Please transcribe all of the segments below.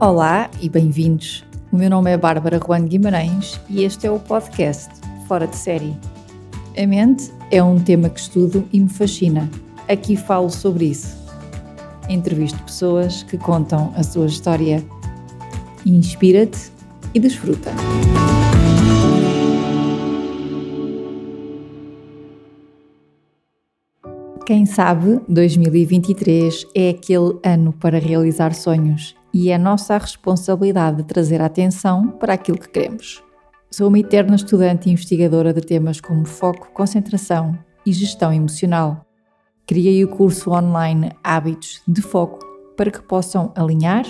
Olá e bem-vindos. O meu nome é Bárbara Juan Guimarães e este é o podcast Fora de Série. A mente é um tema que estudo e me fascina. Aqui falo sobre isso. Entrevisto pessoas que contam a sua história. Inspira-te e desfruta. Quem sabe 2023 é aquele ano para realizar sonhos e é nossa responsabilidade de trazer atenção para aquilo que queremos. Sou uma eterna estudante e investigadora de temas como foco, concentração e gestão emocional. Criei o curso online Hábitos de Foco para que possam alinhar,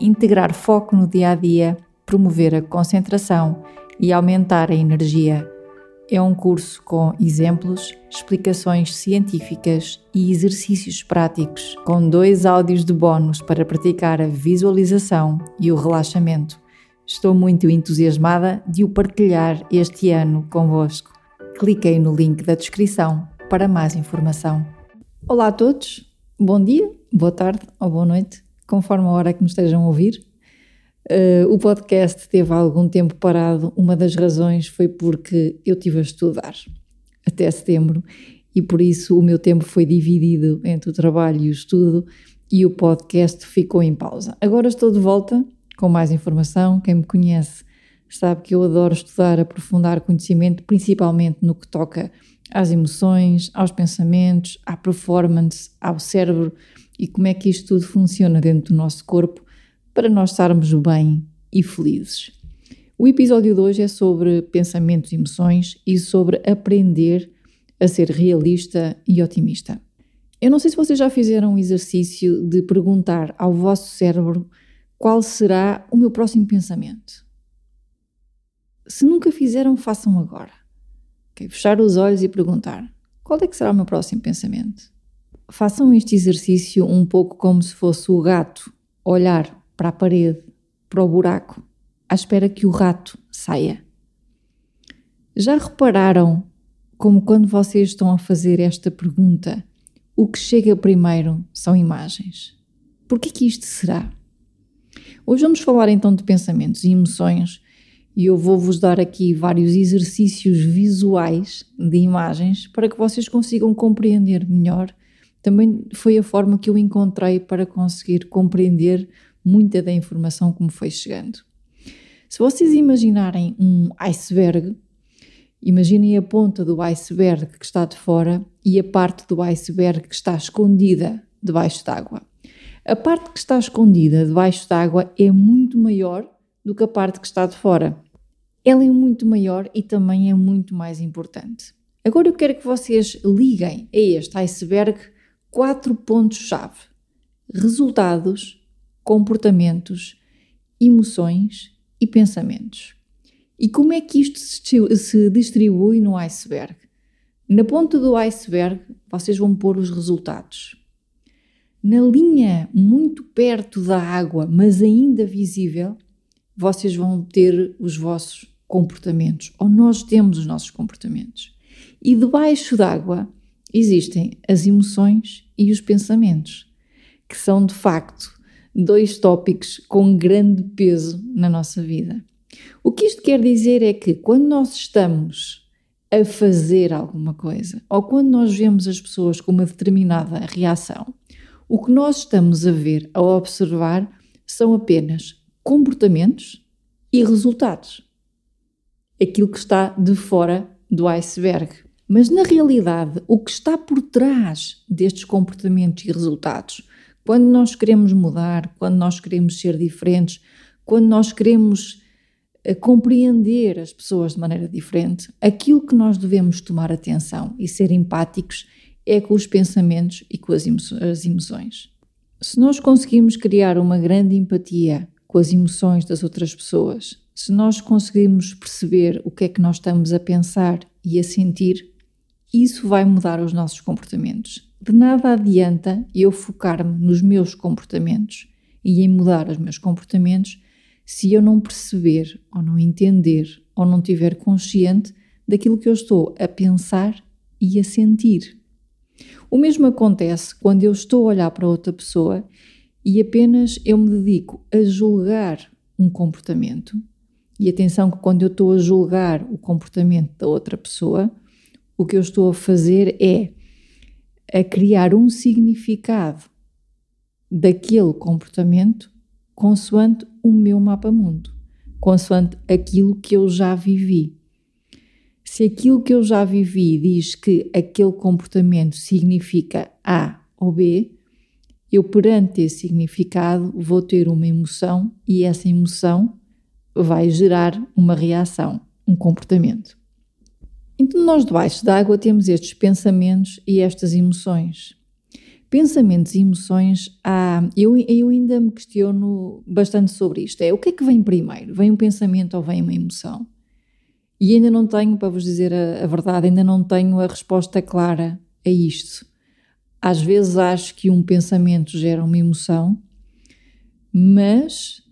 integrar foco no dia a dia, promover a concentração e aumentar a energia é um curso com exemplos, explicações científicas e exercícios práticos, com dois áudios de bônus para praticar a visualização e o relaxamento. Estou muito entusiasmada de o partilhar este ano convosco. Cliquei no link da descrição para mais informação. Olá a todos, bom dia, boa tarde ou boa noite, conforme a hora que me estejam a ouvir. Uh, o podcast teve algum tempo parado. Uma das razões foi porque eu tive a estudar até setembro e por isso o meu tempo foi dividido entre o trabalho e o estudo e o podcast ficou em pausa. Agora estou de volta com mais informação. Quem me conhece sabe que eu adoro estudar, aprofundar conhecimento, principalmente no que toca às emoções, aos pensamentos, à performance, ao cérebro e como é que isto tudo funciona dentro do nosso corpo para nós estarmos bem e felizes. O episódio de hoje é sobre pensamentos e emoções e sobre aprender a ser realista e otimista. Eu não sei se vocês já fizeram um exercício de perguntar ao vosso cérebro qual será o meu próximo pensamento. Se nunca fizeram, façam agora. Okay? Fechar os olhos e perguntar: qual é que será o meu próximo pensamento? Façam este exercício um pouco como se fosse o gato olhar para a parede, para o buraco, à espera que o rato saia. Já repararam como quando vocês estão a fazer esta pergunta, o que chega primeiro são imagens? Por que que isto será? Hoje vamos falar então de pensamentos e emoções e eu vou-vos dar aqui vários exercícios visuais de imagens para que vocês consigam compreender melhor. Também foi a forma que eu encontrei para conseguir compreender muita da informação que me foi chegando. Se vocês imaginarem um iceberg, imaginem a ponta do iceberg que está de fora e a parte do iceberg que está escondida debaixo d'água. A parte que está escondida debaixo d'água é muito maior do que a parte que está de fora. Ela é muito maior e também é muito mais importante. Agora eu quero que vocês liguem a este iceberg quatro pontos-chave: resultados, comportamentos, emoções e pensamentos. E como é que isto se distribui no iceberg? Na ponta do iceberg, vocês vão pôr os resultados. Na linha muito perto da água, mas ainda visível, vocês vão ter os vossos comportamentos, ou nós temos os nossos comportamentos. E debaixo d'água existem as emoções e os pensamentos, que são de facto dois tópicos com grande peso na nossa vida. O que isto quer dizer é que quando nós estamos a fazer alguma coisa ou quando nós vemos as pessoas com uma determinada reação, o que nós estamos a ver, a observar, são apenas comportamentos e resultados. Aquilo que está de fora do iceberg. Mas na realidade, o que está por trás destes comportamentos e resultados quando nós queremos mudar, quando nós queremos ser diferentes, quando nós queremos eh, compreender as pessoas de maneira diferente, aquilo que nós devemos tomar atenção e ser empáticos é com os pensamentos e com as, emoções. Se nós conseguimos criar uma grande empatia com as emoções das outras pessoas, se nós conseguimos perceber o que é que nós estamos a pensar e a sentir, isso vai mudar os nossos comportamentos. De nada adianta eu focar-me nos meus comportamentos e em mudar os meus comportamentos se eu não perceber ou não entender ou não tiver consciente daquilo que eu estou a pensar e a sentir. O mesmo acontece quando eu estou a olhar para outra pessoa e apenas eu me dedico a julgar um comportamento, e atenção que quando eu estou a julgar o comportamento da outra pessoa, o que eu estou a fazer é a criar um significado daquele comportamento consoante o meu mapa-mundo, consoante aquilo que eu já vivi. Se aquilo que eu já vivi diz que aquele comportamento significa A ou B, eu perante esse significado vou ter uma emoção e essa emoção vai gerar uma reação, um comportamento. Então, nós debaixo d'água temos estes pensamentos e estas emoções. Pensamentos e emoções, ah, eu, eu ainda me questiono bastante sobre isto. É o que é que vem primeiro? Vem um pensamento ou vem uma emoção? E ainda não tenho, para vos dizer a, a verdade, ainda não tenho a resposta clara a isto. Às vezes acho que um pensamento gera uma emoção, mas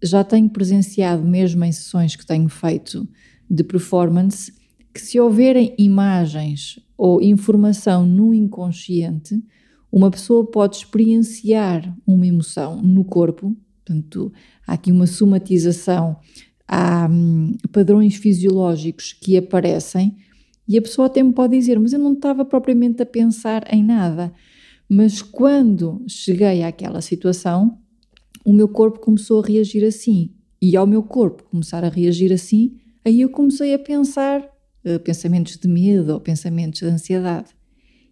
já tenho presenciado, mesmo em sessões que tenho feito de performance, que se houverem imagens ou informação no inconsciente, uma pessoa pode experienciar uma emoção no corpo, portanto, há aqui uma somatização, há hum, padrões fisiológicos que aparecem e a pessoa até me pode dizer, mas eu não estava propriamente a pensar em nada. Mas quando cheguei àquela situação, o meu corpo começou a reagir assim. E ao meu corpo começar a reagir assim, aí eu comecei a pensar pensamentos de medo ou pensamentos de ansiedade.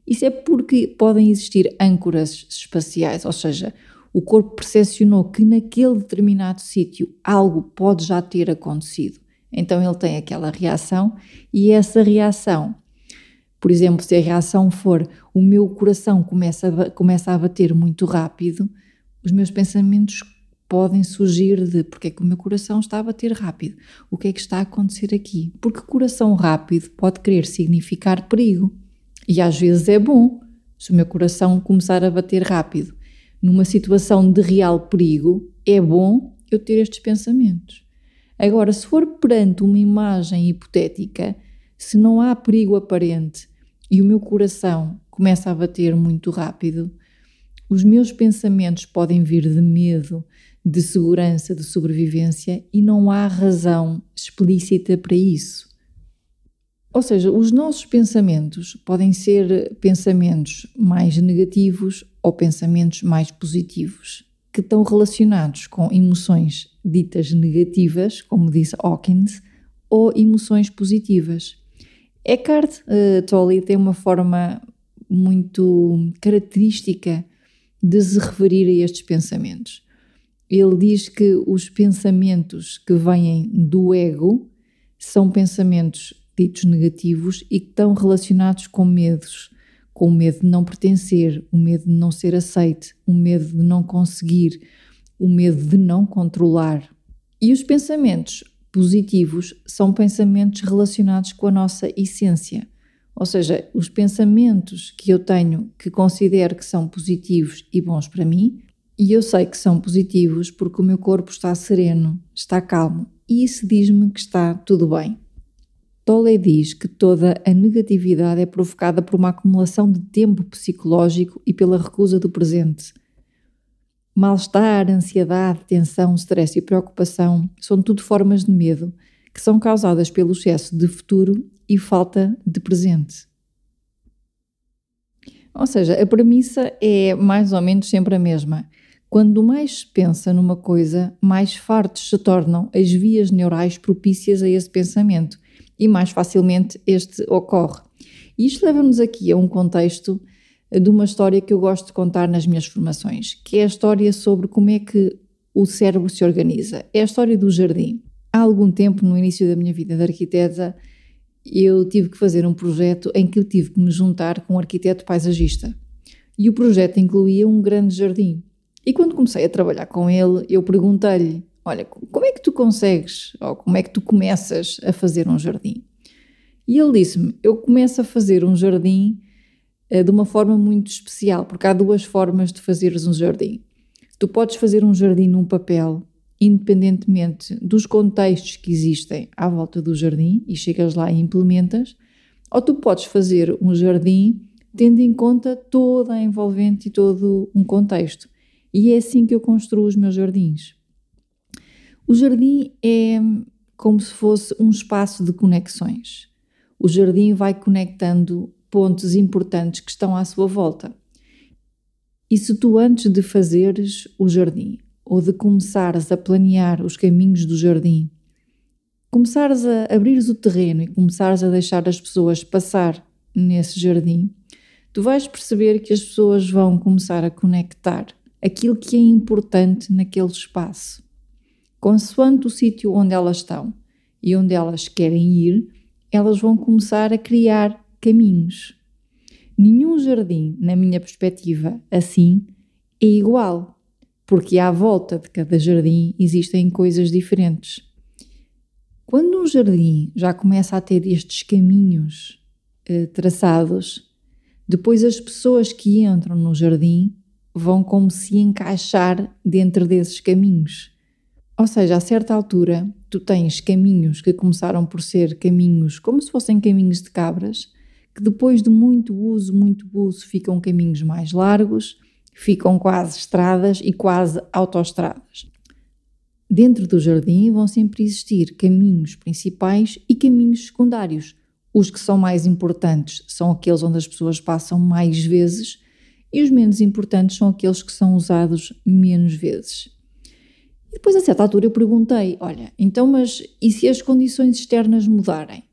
Isso é porque podem existir âncoras espaciais, ou seja, o corpo percepcionou que naquele determinado sítio algo pode já ter acontecido. Então ele tem aquela reação e essa reação, por exemplo, se a reação for o meu coração começa a, começa a bater muito rápido, os meus pensamentos podem surgir de porque é que o meu coração está a bater rápido, o que é que está a acontecer aqui. Porque coração rápido pode querer significar perigo. E às vezes é bom se o meu coração começar a bater rápido. Numa situação de real perigo, é bom eu ter estes pensamentos. Agora, se for perante uma imagem hipotética, se não há perigo aparente e o meu coração começa a bater muito rápido, os meus pensamentos podem vir de medo, de segurança, de sobrevivência e não há razão explícita para isso. Ou seja, os nossos pensamentos podem ser pensamentos mais negativos ou pensamentos mais positivos que estão relacionados com emoções ditas negativas, como disse Hawkins, ou emoções positivas. Eckhart uh, Tolle tem uma forma muito característica de se referir a estes pensamentos. Ele diz que os pensamentos que vêm do ego são pensamentos ditos negativos e que estão relacionados com medos, com o medo de não pertencer, o medo de não ser aceite, o medo de não conseguir, o medo de não controlar. E os pensamentos positivos são pensamentos relacionados com a nossa essência. Ou seja, os pensamentos que eu tenho que considero que são positivos e bons para mim, e eu sei que são positivos porque o meu corpo está sereno, está calmo, e isso diz-me que está tudo bem. Tolle diz que toda a negatividade é provocada por uma acumulação de tempo psicológico e pela recusa do presente. Mal-estar, ansiedade, tensão, stress e preocupação são tudo formas de medo que são causadas pelo excesso de futuro e falta de presente. Ou seja, a premissa é mais ou menos sempre a mesma. Quando mais se pensa numa coisa, mais fartos se tornam as vias neurais propícias a esse pensamento e mais facilmente este ocorre. E isto leva-nos aqui a um contexto de uma história que eu gosto de contar nas minhas formações, que é a história sobre como é que o cérebro se organiza. É a história do jardim. Há algum tempo, no início da minha vida de arquiteta, eu tive que fazer um projeto em que eu tive que me juntar com um arquiteto paisagista. E o projeto incluía um grande jardim. E quando comecei a trabalhar com ele, eu perguntei-lhe: Olha, como é que tu consegues, ou como é que tu começas a fazer um jardim? E ele disse-me: Eu começo a fazer um jardim uh, de uma forma muito especial, porque há duas formas de fazeres um jardim. Tu podes fazer um jardim num papel, independentemente dos contextos que existem à volta do jardim, e chegas lá e implementas, ou tu podes fazer um jardim tendo em conta toda a envolvente e todo um contexto. E é assim que eu construo os meus jardins. O jardim é como se fosse um espaço de conexões. O jardim vai conectando pontos importantes que estão à sua volta. E se tu, antes de fazeres o jardim, ou de começares a planear os caminhos do jardim, começares a abrir o terreno e começares a deixar as pessoas passar nesse jardim, tu vais perceber que as pessoas vão começar a conectar aquilo que é importante naquele espaço. Consoante o sítio onde elas estão e onde elas querem ir, elas vão começar a criar caminhos. Nenhum jardim, na minha perspectiva, assim, é igual, porque à volta de cada jardim existem coisas diferentes. Quando um jardim já começa a ter estes caminhos eh, traçados, depois as pessoas que entram no jardim vão como se encaixar dentro desses caminhos. Ou seja, a certa altura, tu tens caminhos que começaram por ser caminhos como se fossem caminhos de cabras, que depois de muito uso, muito uso, ficam caminhos mais largos, ficam quase estradas e quase autoestradas. Dentro do jardim vão sempre existir caminhos principais e caminhos secundários. Os que são mais importantes são aqueles onde as pessoas passam mais vezes e os menos importantes são aqueles que são usados menos vezes. E depois, a certa altura, eu perguntei: olha, então, mas e se as condições externas mudarem?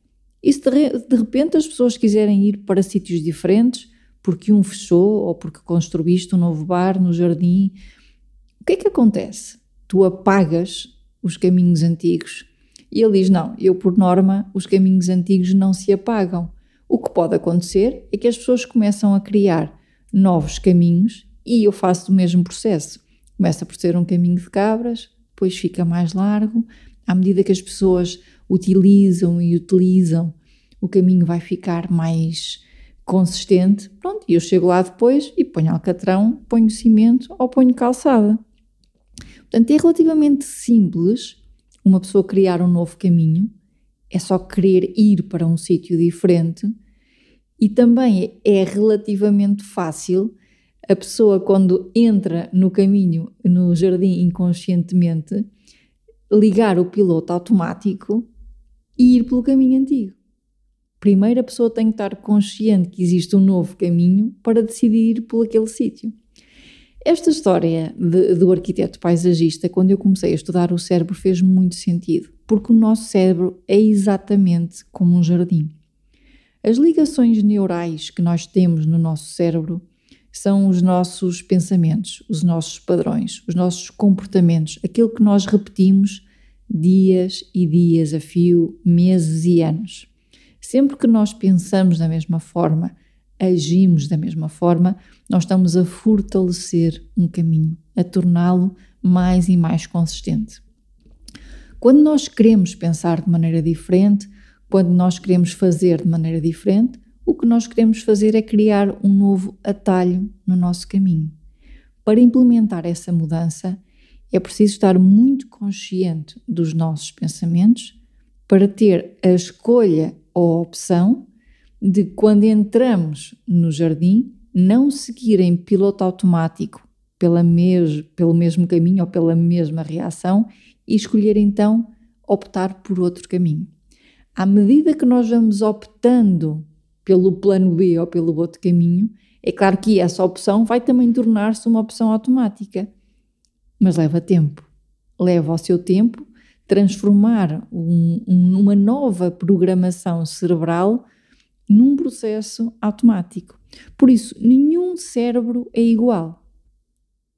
E se de repente as pessoas quiserem ir para sítios diferentes, porque um fechou ou porque construíste um novo bar no jardim, o que é que acontece? Tu apagas os caminhos antigos. E ele diz: não, eu por norma, os caminhos antigos não se apagam. O que pode acontecer é que as pessoas começam a criar novos caminhos e eu faço o mesmo processo. Começa por ser um caminho de cabras, depois fica mais largo. À medida que as pessoas utilizam e utilizam, o caminho vai ficar mais consistente. Pronto, e eu chego lá depois e ponho alcatrão, ponho cimento ou ponho calçada. Portanto, é relativamente simples uma pessoa criar um novo caminho, é só querer ir para um sítio diferente e também é relativamente fácil a pessoa, quando entra no caminho, no jardim inconscientemente, ligar o piloto automático e ir pelo caminho antigo. Primeiro a pessoa tem que estar consciente que existe um novo caminho para decidir ir por aquele sítio. Esta história de, do arquiteto paisagista, quando eu comecei a estudar o cérebro, fez muito sentido, porque o nosso cérebro é exatamente como um jardim. As ligações neurais que nós temos no nosso cérebro são os nossos pensamentos, os nossos padrões, os nossos comportamentos, aquilo que nós repetimos dias e dias a fio, meses e anos. Sempre que nós pensamos da mesma forma, agimos da mesma forma, nós estamos a fortalecer um caminho, a torná-lo mais e mais consistente. Quando nós queremos pensar de maneira diferente, quando nós queremos fazer de maneira diferente, o que nós queremos fazer é criar um novo atalho no nosso caminho. Para implementar essa mudança, é preciso estar muito consciente dos nossos pensamentos para ter a escolha ou a opção de quando entramos no jardim não seguir em piloto automático pela mes pelo mesmo caminho ou pela mesma reação e escolher então optar por outro caminho à medida que nós vamos optando pelo plano B ou pelo outro caminho, é claro que essa opção vai também tornar-se uma opção automática. Mas leva tempo. Leva ao seu tempo transformar um, um, uma nova programação cerebral num processo automático. Por isso, nenhum cérebro é igual.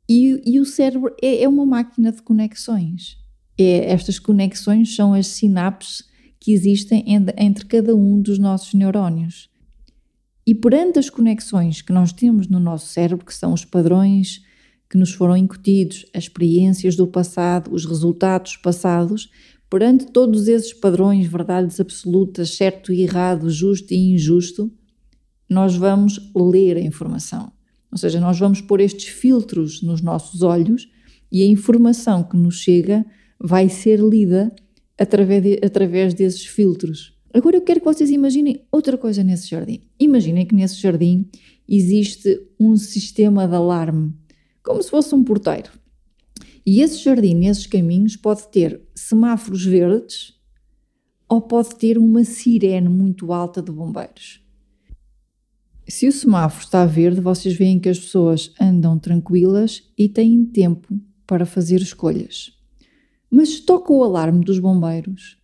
E, e o cérebro é, é, uma máquina de conexões. É, estas conexões são as sinapses que existem entre cada um dos nossos neurónios. E perante as conexões que nós temos no nosso cérebro, que são os padrões que nos foram incutidos, as experiências do passado, os resultados passados, perante todos esses padrões, verdades absolutas, certo e errado, justo e injusto, nós vamos ler a informação. Ou seja, nós vamos pôr estes filtros nos nossos olhos e a informação que nos chega vai ser lida através, de, através desses filtros. Agora eu quero que vocês imaginem outra coisa nesse jardim. Imaginem que nesse jardim existe um sistema de alarme, como se fosse um porteiro. E esse jardim, esses caminhos, pode ter semáforos verdes ou pode ter uma sirene muito alta de bombeiros. Se o semáforo está verde, vocês veem que as pessoas andam tranquilas e têm tempo para fazer escolhas. Mas toca o alarme dos bombeiros,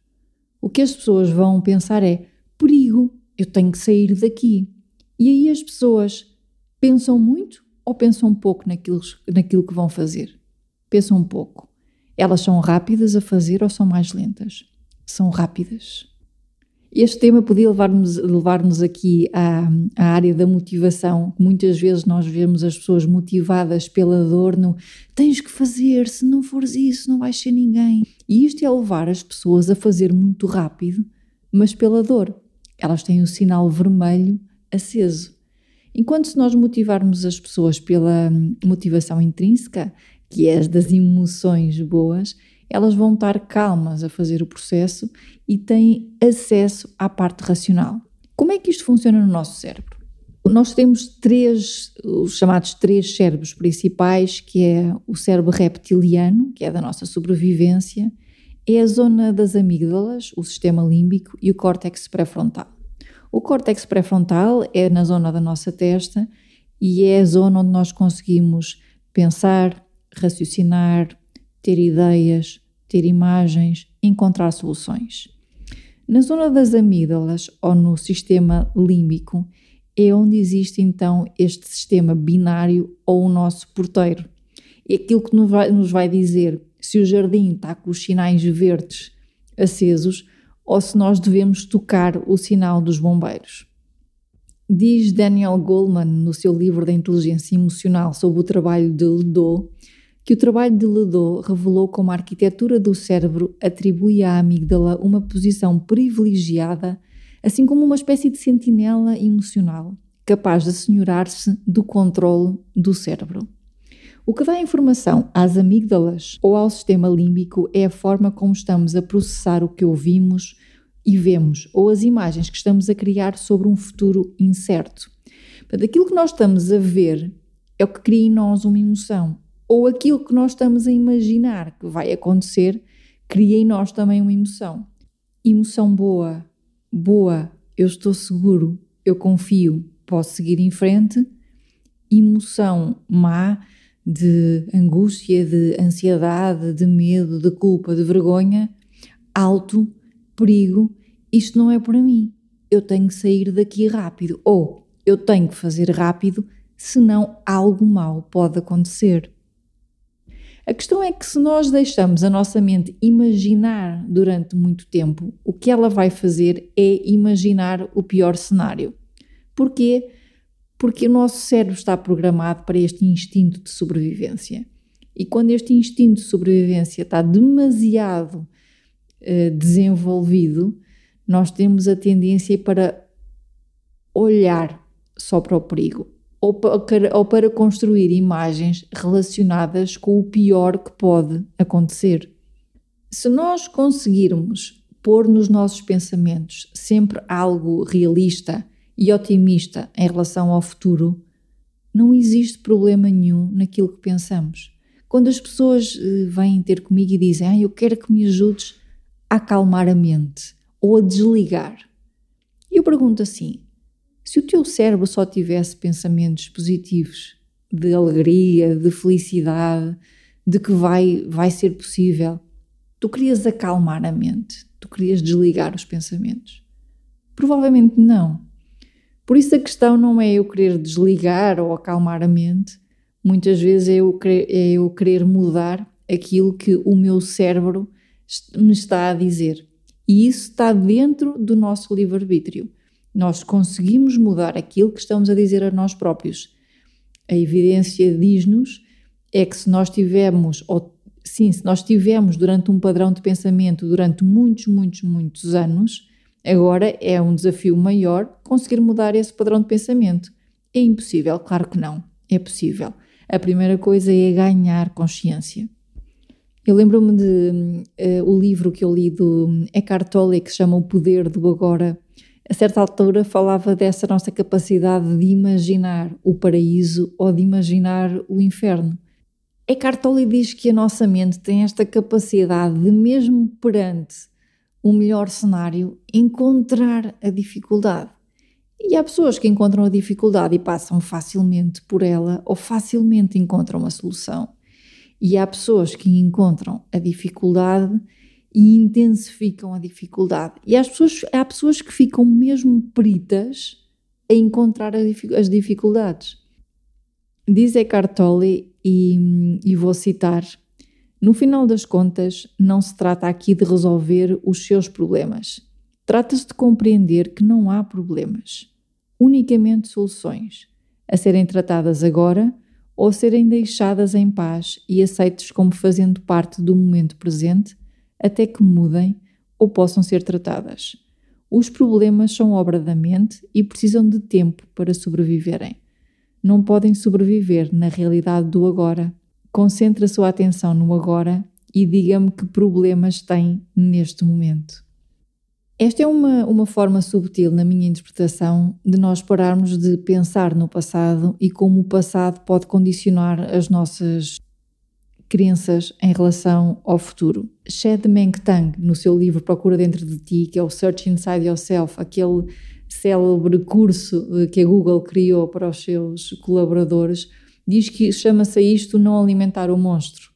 o que as pessoas vão pensar é: perigo, eu tenho que sair daqui. E aí as pessoas pensam muito ou pensam pouco naquilo, naquilo que vão fazer? Pensam pouco. Elas são rápidas a fazer ou são mais lentas? São rápidas. Este tema podia levar-nos levar aqui à, à, área da motivação. Muitas vezes nós vemos as pessoas motivadas pela dor no tens que fazer, se não fores isso, não vais ser ninguém. E isto é levar as pessoas a fazer muito rápido, mas pela dor. Elas têm o sinal vermelho aceso. Enquanto se nós motivarmos as pessoas pela motivação intrínseca, que é as das emoções boas, elas vão estar calmas a fazer o processo e têm acesso à parte racional. Como é que isto funciona no nosso cérebro? Nós temos três, os chamados três cérebros principais, que é o cérebro reptiliano, que é da nossa sobrevivência, é a zona das amígdalas, o sistema límbico e o córtex pré-frontal. O córtex pré-frontal é na zona da nossa testa e é a zona onde nós conseguimos pensar, raciocinar, ter ideias, ter imagens, encontrar soluções. Na zona das amígdalas ou no sistema límbico é onde existe então este sistema binário ou o nosso porteiro. É aquilo que nos vai, nos vai dizer se o jardim está com os sinais verdes acesos ou se nós devemos tocar o sinal dos bombeiros. Diz Daniel Goleman no seu livro da inteligência emocional sobre o trabalho de Ledoux que o trabalho de Ledoux revelou como a arquitetura do cérebro atribui à amígdala uma posição privilegiada, assim como uma espécie de sentinela emocional, capaz de assenhorar-se do controle do cérebro. O que dá informação às amígdalas ou ao sistema límbico é a forma como estamos a processar o que ouvimos e vemos, ou as imagens que estamos a criar sobre um futuro incerto. Portanto, aquilo que nós estamos a ver é o que cria em nós uma emoção ou aquilo que nós estamos a imaginar que vai acontecer, cria em nós também uma emoção. Emoção boa, boa, eu estou seguro, eu confio, posso seguir em frente. Emoção má, de angústia, de ansiedade, de medo, de culpa, de vergonha, alto, perigo, isto não é para mim. Eu tenho que sair daqui rápido. Ou eu tenho que fazer rápido, senão algo mal pode acontecer. A questão é que se nós deixamos a nossa mente imaginar durante muito tempo, o que ela vai fazer é imaginar o pior cenário. Porquê? Porque o nosso cérebro está programado para este instinto de sobrevivência. E quando este instinto de sobrevivência está demasiado uh, desenvolvido, nós temos a tendência para olhar só para o perigo ou para, ou para construir imagens relacionadas com o pior que pode acontecer. Se nós conseguirmos pôr nos nossos pensamentos sempre algo realista e otimista em relação ao futuro, não existe problema nenhum naquilo que pensamos. Quando as pessoas eh, vêm ter comigo e dizem, ah, eu quero que me ajudes a acalmar a mente ou a desligar, eu pergunto assim: se o teu cérebro só tivesse pensamentos positivos, de alegria, de felicidade, de que vai, vai ser possível, tu querias acalmar a mente, tu querias desligar os pensamentos? Provavelmente não. Por isso a questão não é eu querer desligar ou acalmar a mente, muitas vezes é eu querer, é eu querer mudar aquilo que o meu cérebro me está a dizer. E isso está dentro do nosso livre-arbítrio. Nós conseguimos mudar aquilo que estamos a dizer a nós próprios. A evidência diz-nos é que se nós tivermos, ou sim, se nós tivemos durante um padrão de pensamento durante muitos, muitos, muitos anos, agora é um desafio maior conseguir mudar esse padrão de pensamento. É impossível? Claro que não. É possível. A primeira coisa é ganhar consciência. Eu lembro-me de uh, o livro que eu li do Eckhart Tolle que se chama O Poder do Agora a certa altura falava dessa nossa capacidade de imaginar o paraíso ou de imaginar o inferno. Eckhart Tolle diz que a nossa mente tem esta capacidade de, mesmo perante o melhor cenário, encontrar a dificuldade. E há pessoas que encontram a dificuldade e passam facilmente por ela ou facilmente encontram a solução. E há pessoas que encontram a dificuldade e intensificam a dificuldade. E há pessoas, há pessoas que ficam mesmo peritas a encontrar as dificuldades. Diz Eckhart Tolle, e, e vou citar, no final das contas, não se trata aqui de resolver os seus problemas. Trata-se de compreender que não há problemas, unicamente soluções, a serem tratadas agora ou serem deixadas em paz e aceites como fazendo parte do momento presente até que mudem ou possam ser tratadas. Os problemas são obra da mente e precisam de tempo para sobreviverem. Não podem sobreviver na realidade do agora. Concentre a sua atenção no agora e diga-me que problemas tem neste momento. Esta é uma, uma forma subtil, na minha interpretação, de nós pararmos de pensar no passado e como o passado pode condicionar as nossas crenças em relação ao futuro. Shed Tang, no seu livro Procura Dentro de Ti, que é o Search Inside Yourself, aquele célebre curso eh, que a Google criou para os seus colaboradores, diz que chama-se a isto não alimentar o monstro.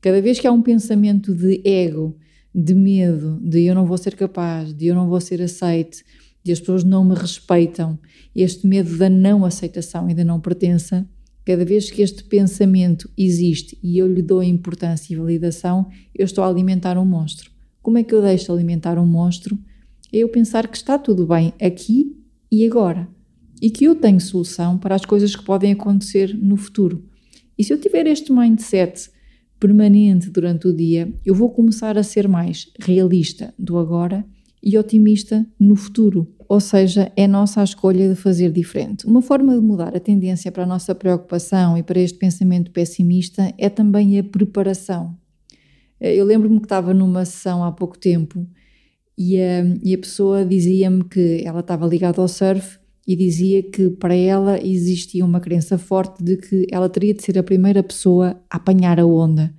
Cada vez que há um pensamento de ego, de medo, de eu não vou ser capaz, de eu não vou ser aceite, de as pessoas não me respeitam, este medo da não aceitação e da não pertença, Cada vez que este pensamento existe e eu lhe dou importância e validação, eu estou a alimentar um monstro. Como é que eu deixo de alimentar um monstro? É eu pensar que está tudo bem aqui e agora e que eu tenho solução para as coisas que podem acontecer no futuro. E se eu tiver este mindset permanente durante o dia, eu vou começar a ser mais realista do agora e otimista no futuro. Ou seja, é nossa a escolha de fazer diferente. Uma forma de mudar a tendência para a nossa preocupação e para este pensamento pessimista é também a preparação. Eh, eu lembro-me que estava numa sessão há pouco tempo e a, e a pessoa dizia-me que ela estava ligada ao surf e dizia que para ela existia uma crença forte de que ela teria de ser a primeira pessoa a apanhar a onda.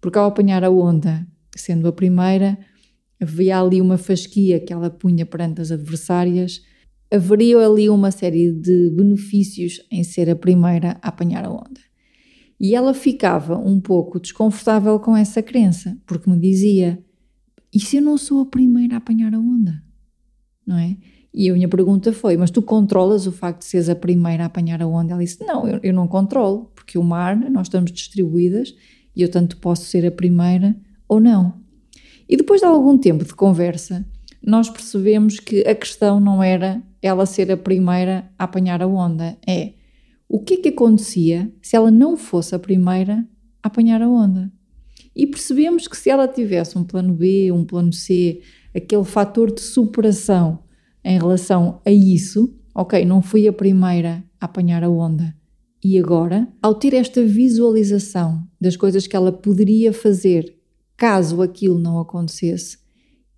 Porque ao apanhar a onda, sendo a primeira, havia ali uma fasquia que ela punha perante as adversárias, haveria ali uma série de benefícios em ser a primeira a apanhar a onda. E ela ficava um pouco desconfortável com essa crença, porque me dizia: e se eu não sou a primeira a apanhar a onda? Não é? E a minha pergunta foi: mas tu controlas o facto de seres a primeira a apanhar a onda? Ela disse: não, eu, eu não controlo, porque o mar, nós estamos distribuídas e eu tanto posso ser a primeira ou não. E depois de algum tempo de conversa, nós percebemos que a questão não era ela ser a primeira a apanhar a onda, é o que é que acontecia se ela não fosse a primeira a apanhar a onda. E percebemos que se ela tivesse um plano B, um plano C, aquele fator de superação em relação a isso, ok, não fui a primeira a apanhar a onda. E agora, ao ter esta visualização das coisas que ela poderia fazer caso aquilo não acontecesse,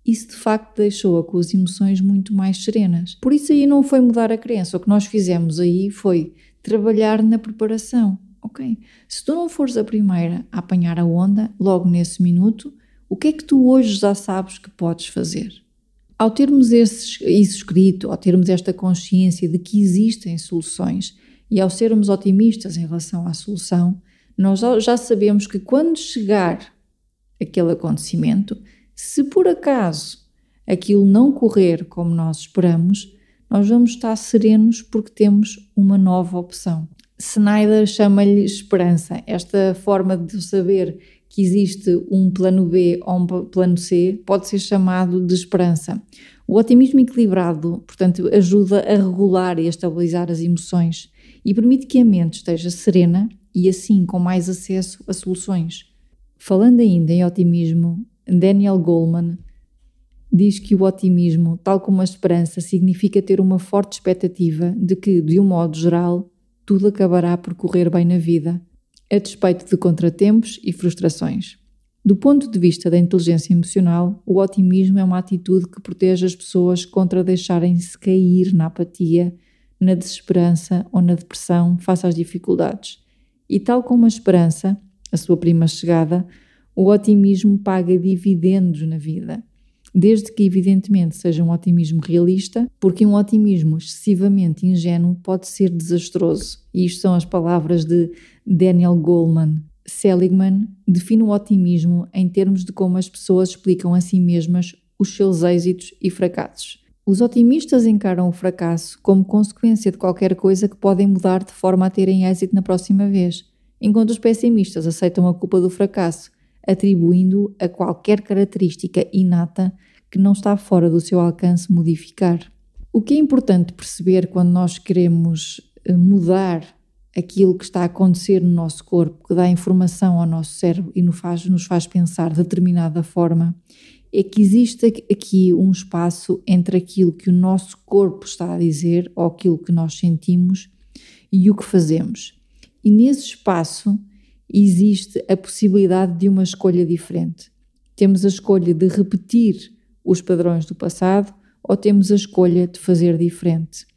isso de facto deixou-a com as emoções muito mais serenas. Por isso aí não foi mudar a crença, o que nós fizemos aí foi trabalhar na preparação. Ok, se tu não fores a primeira a apanhar a onda, logo nesse minuto, o que é que tu hoje já sabes que podes fazer? Ao termos isso escrito, ao termos esta consciência de que existem soluções e ao sermos otimistas em relação à solução, nós já sabemos que quando chegar aquele acontecimento, se por acaso aquilo não correr como nós esperamos, nós vamos estar serenos porque temos uma nova opção. Snyder chama-lhe esperança, esta forma de saber que existe um plano B ou um plano C pode ser chamado de esperança. O otimismo equilibrado, portanto, ajuda a regular e a estabilizar as emoções e permite que a mente esteja serena e assim com mais acesso a soluções. Falando ainda em otimismo, Daniel Goleman diz que o otimismo, tal como a esperança, significa ter uma forte expectativa de que, de um modo geral, tudo acabará por correr bem na vida, a despeito de contratempos e frustrações. Do ponto de vista da inteligência emocional, o otimismo é uma atitude que protege as pessoas contra deixarem-se cair na apatia, na desesperança ou na depressão face às dificuldades. E tal como a esperança, a sua prima chegada, o otimismo paga dividendos na vida. Desde que, evidentemente, seja um otimismo realista, porque um otimismo excessivamente ingênuo pode ser desastroso. E isto são as palavras de Daniel Goleman. Seligman define o otimismo em termos de como as pessoas explicam a si mesmas os seus êxitos e fracassos. Os otimistas encaram o fracasso como consequência de qualquer coisa que podem mudar de forma a terem êxito na próxima vez, enquanto os pessimistas aceitam a culpa do fracasso, atribuindo a qualquer característica inata que não está fora do seu alcance modificar. O que é importante perceber quando nós queremos eh, mudar aquilo que está a acontecer no nosso corpo, que dá informação ao nosso cérebro e nos faz, nos faz pensar de determinada forma, é que existe aqui um espaço entre aquilo que o nosso corpo está a dizer ou aquilo que nós sentimos e o que fazemos. E nesse espaço existe a possibilidade de uma escolha diferente. Temos a escolha de repetir os padrões do passado ou temos a escolha de fazer diferente.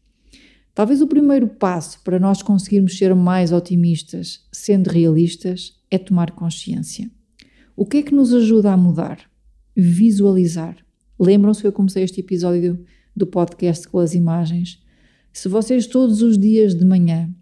Talvez o primeiro passo para nós conseguirmos ser mais otimistas, sendo realistas, é tomar consciência. O que é que nos ajuda a mudar? visualizar. Lembram-se que eu comecei este episódio do podcast com as imagens? Se vocês todos os dias de manhã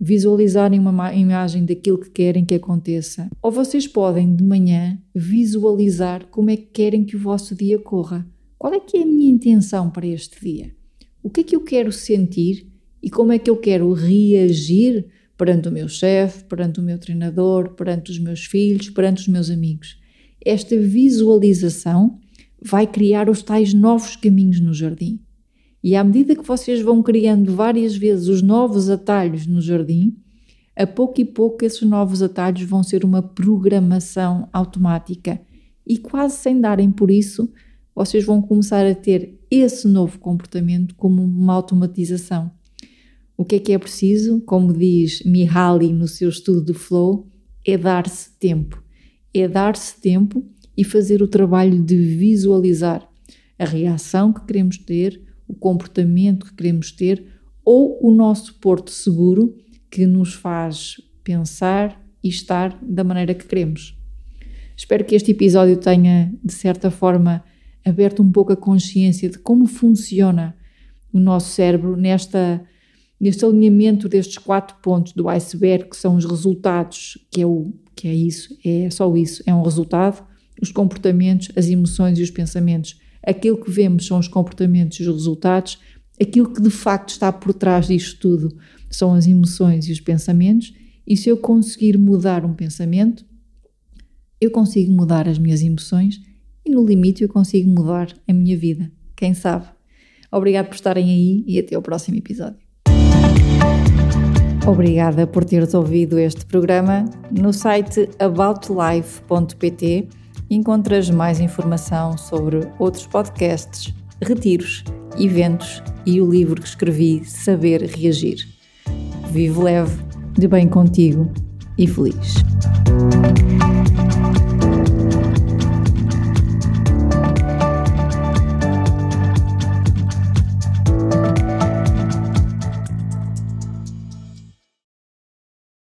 visualizarem uma imagem daquilo que querem que aconteça, ou vocês podem de manhã visualizar como é que querem que o vosso dia corra. Qual é que é a minha intenção para este dia? O que é que eu quero sentir e como é que eu quero reagir perante o meu chefe, perante o meu treinador, perante os meus filhos, perante os meus amigos? esta visualização vai criar os tais novos caminhos no jardim. E à medida que vocês vão criando várias vezes os novos atalhos no jardim, a pouco e pouco esses novos atalhos vão ser uma programação automática e quase sem darem por isso, vocês vão começar a ter esse novo comportamento como uma automatização. O que é que é preciso? Como diz Mihaly no seu estudo de flow, é dar-se tempo é dar-se tempo e fazer o trabalho de visualizar a reação que queremos ter, o comportamento que queremos ter ou o nosso porto seguro que nos faz pensar e estar da maneira que queremos. Espero que este episódio tenha, de certa forma, aberto um pouco a consciência de como funciona o nosso cérebro nesta, neste alinhamento destes quatro pontos do iceberg, que são os resultados, que é o que é isso, é só isso, é um resultado. Os comportamentos, as emoções e os pensamentos. Aquilo que vemos são os comportamentos e os resultados. Aquilo que de facto está por trás disto tudo são as emoções e os pensamentos. E se eu conseguir mudar um pensamento, eu consigo mudar as minhas emoções e no limite eu consigo mudar a minha vida. Quem sabe? Obrigado por estarem aí e até o próximo episódio. Obrigada por teres ouvido este programa. No site aboutlife.pt encontras mais informação sobre outros podcasts, retiros, eventos e o livro que escrevi Saber Reagir. Vivo leve, de bem contigo e feliz.